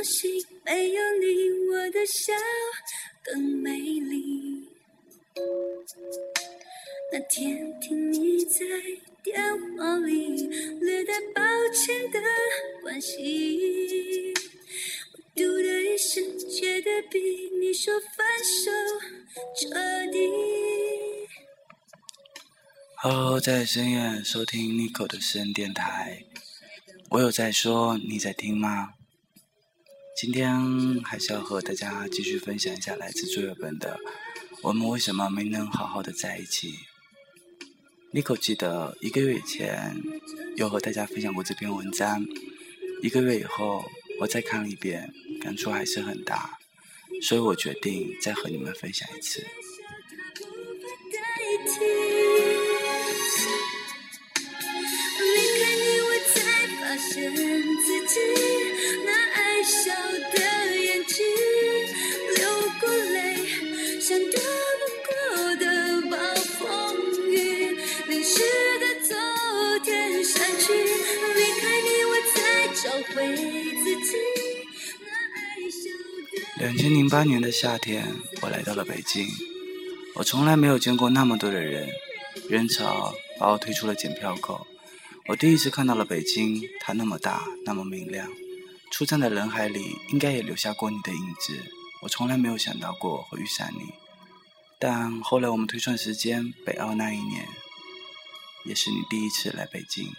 相信没有你，我的笑更美丽。那天听你在电话里略带抱歉的关心，我嘟的一声，觉得比你说分手彻底。Hello，在深夜收听 Nico 的私人电台，我有在说，你在听吗？今天还是要和大家继续分享一下来自作业本的《我们为什么没能好好的在一起》。Nico 记得一个月以前有和大家分享过这篇文章，一个月以后我再看了一遍，感触还是很大，所以我决定再和你们分享一次。八年的夏天，我来到了北京。我从来没有见过那么多的人，人潮把我推出了检票口。我第一次看到了北京，它那么大，那么明亮。出站的人海里，应该也留下过你的影子。我从来没有想到过会遇上你，但后来我们推算时间，北澳那一年，也是你第一次来北京。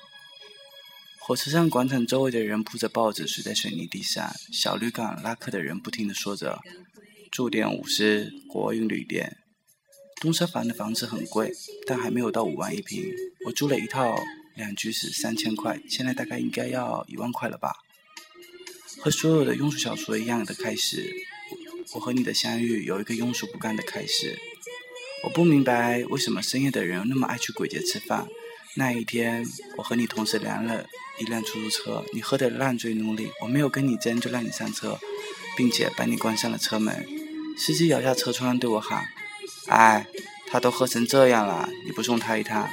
火车站广场周围的人铺着报纸睡在水泥地上，小旅馆拉客的人不停地说着“住店五十，国营旅店”。东车房的房子很贵，但还没有到五万一平。我租了一套两居室，三千块，现在大概应该要一万块了吧。和所有的庸俗小说一样的开始，我和你的相遇有一个庸俗不堪的开始。我不明白为什么深夜的人那么爱去鬼街吃饭。那一天，我和你同时拦了一辆出租车，你喝得烂醉如泥，我没有跟你争就让你上车，并且把你关上了车门。司机摇下车窗对我喊：“哎，他都喝成这样了，你不送他一趟？”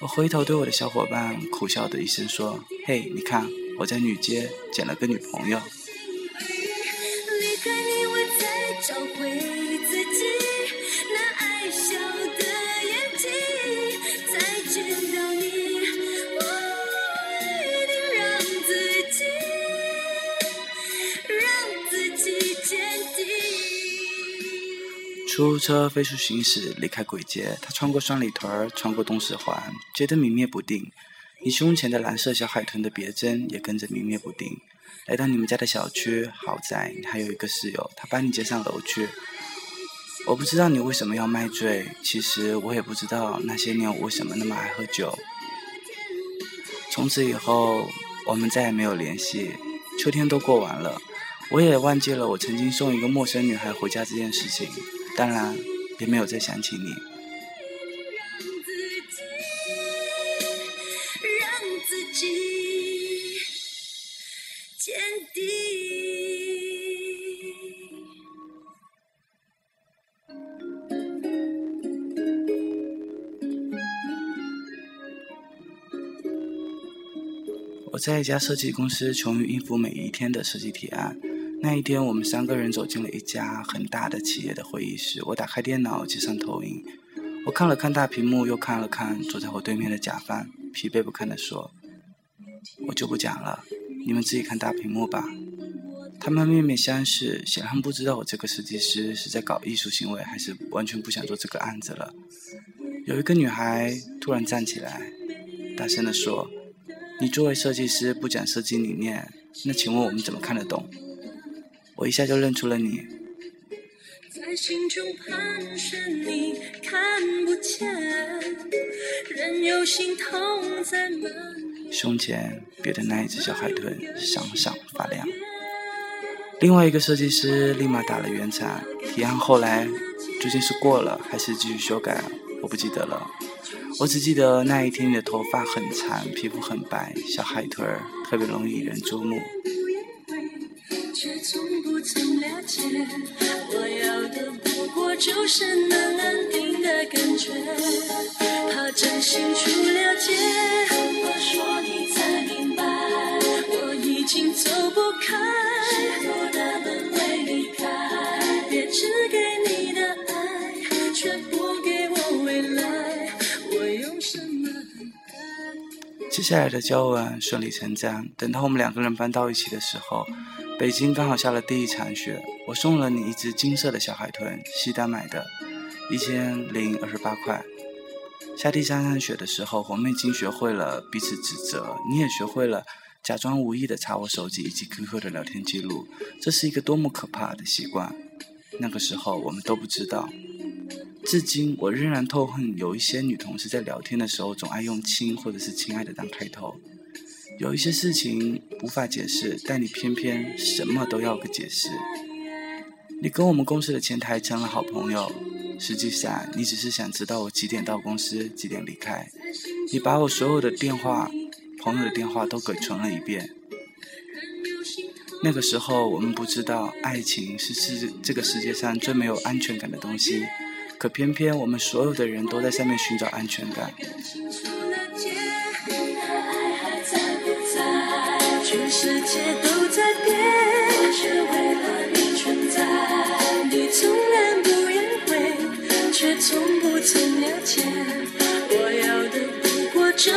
我回头对我的小伙伴苦笑的一声说：“嘿，你看，我在女街捡了个女朋友。”出租车飞速行驶，离开鬼街。他穿过双里屯儿，穿过东四环，街灯明灭不定。你胸前的蓝色小海豚的别针也跟着明灭不定。来到你们家的小区豪宅，你还有一个室友，他把你接上楼去。我不知道你为什么要卖醉，其实我也不知道那些年我为什么那么爱喝酒。从此以后，我们再也没有联系。秋天都过完了，我也忘记了我曾经送一个陌生女孩回家这件事情。当然，也没有再想起你。让自己坚定。我在一家设计公司，穷于应付每一天的设计提案。那一天，我们三个人走进了一家很大的企业的会议室。我打开电脑，接上投影。我看了看大屏幕，又看了看坐在我对面的甲方，疲惫不堪地说：“我就不讲了，你们自己看大屏幕吧。”他们面面相视，显然不知道我这个设计师是在搞艺术行为，还是完全不想做这个案子了。有一个女孩突然站起来，大声地说：“你作为设计师不讲设计理念，那请问我们怎么看得懂？”我一下就认出了你。在心中盘旋，你看不见，任由心痛在蔓延。胸前别的那一只小海豚闪闪发亮。另外一个设计师立马打了圆场，提案后来究竟是过了还是继续修改，我不记得了。我只记得那一天你的头发很长，皮肤很白，小海豚特别容易引人注目。我要的不过就是那安定的感觉。怕真心处了解。我说你才明白，我已经走不开。幸福的门会离开，别只给你的爱，却不给我未来。我用什么等待？接下来的交往顺理成章。等到我们两个人搬到一起的时候，北京刚好下了第一场雪。我送了你一只金色的小海豚，西单买的，一千零二十八块。下第三场雪的时候，我们已经学会了彼此指责，你也学会了假装无意的查我手机以及 QQ 的聊天记录。这是一个多么可怕的习惯！那个时候我们都不知道。至今我仍然痛恨有一些女同事在聊天的时候总爱用“亲”或者是“亲爱的”当开头。有一些事情无法解释，但你偏偏什么都要个解释。你跟我们公司的前台成了好朋友，实际上你只是想知道我几点到公司，几点离开。你把我所有的电话、朋友的电话都给存了一遍。那个时候我们不知道爱情是世这个世界上最没有安全感的东西，可偏偏我们所有的人都在上面寻找安全感。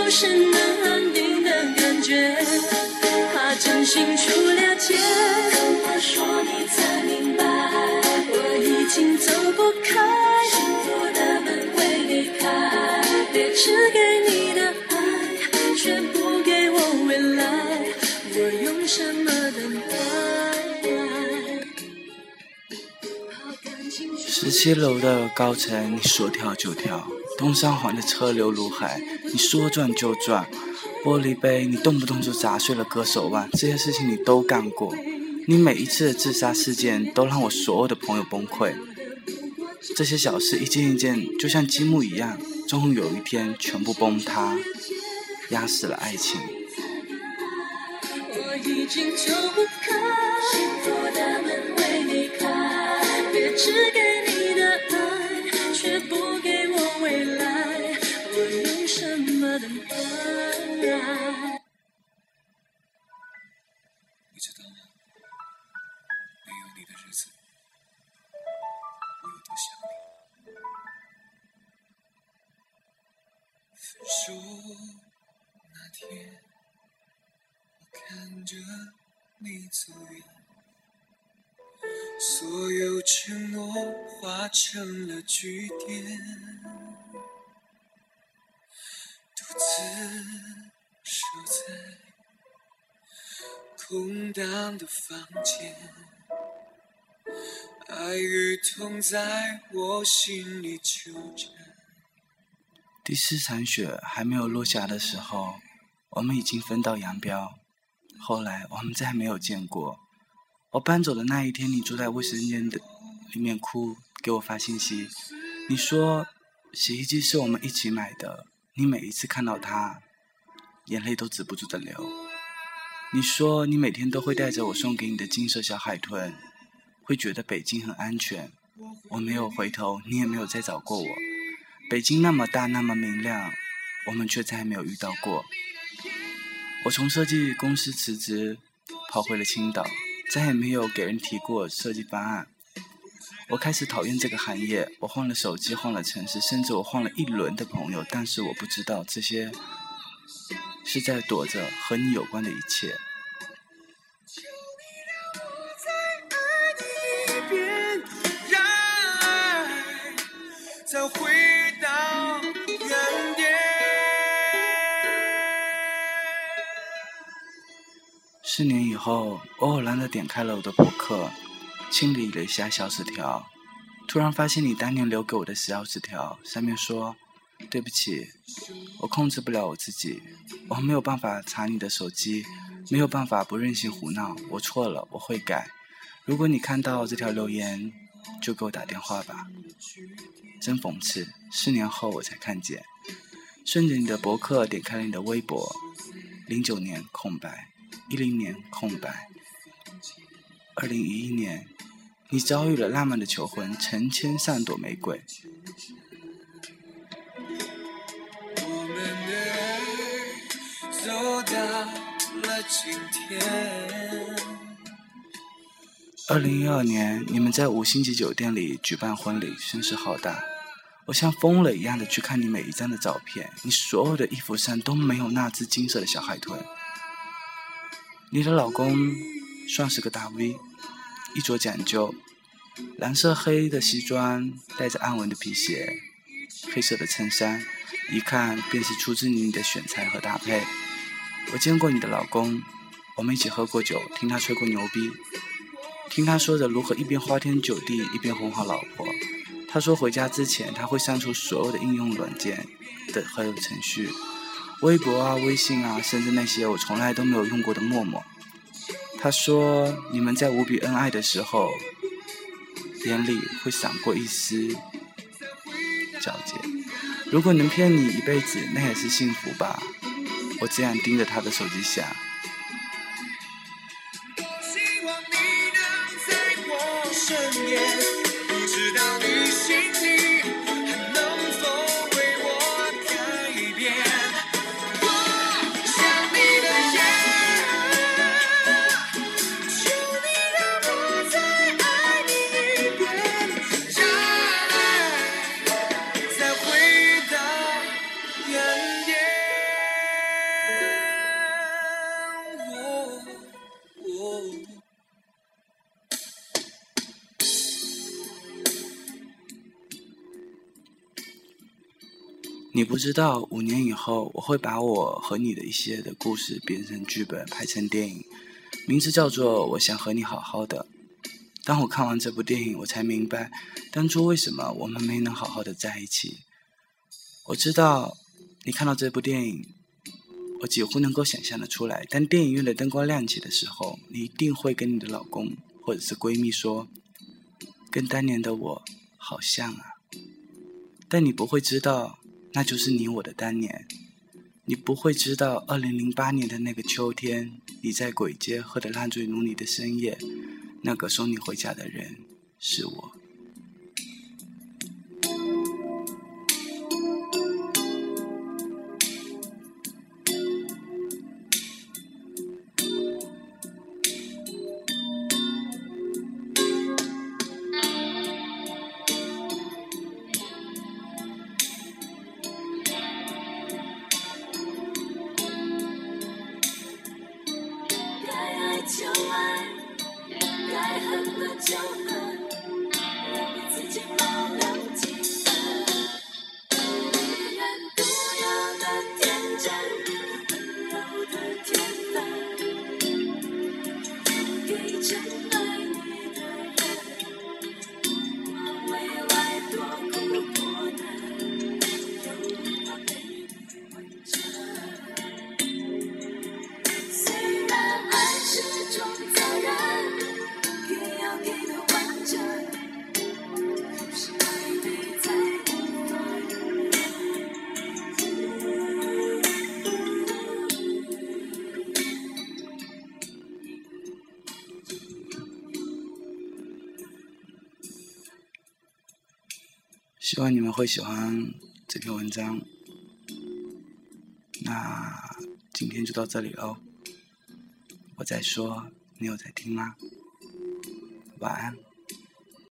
是那安定的感觉。怕真心处了解，我说你才明白，我已经走不开。幸福的门会离开，别只给你的爱，却不给我未来。我用什么等待？十七楼的高层，说跳就跳；东三环的车流如海，你说转就转。玻璃杯，你动不动就砸碎了割手腕，这些事情你都干过。你每一次的自杀事件，都让我所有的朋友崩溃。这些小事一件一件，就像积木一样，终于有一天全部崩塌，压死了爱情。我已经走不开，幸福的门会离开，别只分手那天，我看着你走远，所有承诺化成了句点，独自守在。空荡的房间，爱与痛在我心里纠缠。第四场雪还没有落下的时候，我们已经分道扬镳。后来我们再没有见过。我搬走的那一天，你坐在卫生间的里面哭，给我发信息。你说洗衣机是我们一起买的，你每一次看到它，眼泪都止不住的流。你说你每天都会带着我送给你的金色小海豚，会觉得北京很安全。我没有回头，你也没有再找过我。北京那么大，那么明亮，我们却再也没有遇到过。我从设计公司辞职，跑回了青岛，再也没有给人提过设计方案。我开始讨厌这个行业，我换了手机，换了城市，甚至我换了一轮的朋友，但是我不知道这些。是在躲着和你有关的一切。再回四年以后，我偶然的点开了我的博客，清理了一下小纸条，突然发现你当年留给我的小纸条，上面说。对不起，我控制不了我自己，我没有办法查你的手机，没有办法不任性胡闹。我错了，我会改。如果你看到这条留言，就给我打电话吧。真讽刺，四年后我才看见。顺着你的博客点开了你的微博，零九年空白，一零年空白，二零一一年，你遭遇了浪漫的求婚，成千上朵玫瑰。我们的爱走到了今天。二零一二年，你们在五星级酒店里举办婚礼，声势浩大。我像疯了一样的去看你每一张的照片，你所有的衣服上都没有那只金色的小海豚。你的老公算是个大 V，衣着讲究，蓝色黑的西装，带着暗纹的皮鞋，黑色的衬衫，一看便是出自你的选材和搭配。我见过你的老公，我们一起喝过酒，听他吹过牛逼。听他说着如何一边花天酒地一边哄好老婆。他说回家之前他会删除所有的应用软件的还有程序，微博啊、微信啊，甚至那些我从来都没有用过的陌陌。他说你们在无比恩爱的时候，眼里会闪过一丝皎洁。如果能骗你一辈子，那也是幸福吧。我这样盯着他的手机想。你不知道，五年以后，我会把我和你的一些的故事编成剧本，拍成电影，名字叫做《我想和你好好的》。当我看完这部电影，我才明白，当初为什么我们没能好好的在一起。我知道，你看到这部电影，我几乎能够想象的出来，当电影院的灯光亮起的时候，你一定会跟你的老公或者是闺蜜说，跟当年的我好像啊。但你不会知道。那就是你我的当年，你不会知道，二零零八年的那个秋天，你在鬼街喝得烂醉如泥的深夜，那个送你回家的人是我。真的。希望你们会喜欢这篇文章。那今天就到这里喽。我在说，你有在听吗？晚安。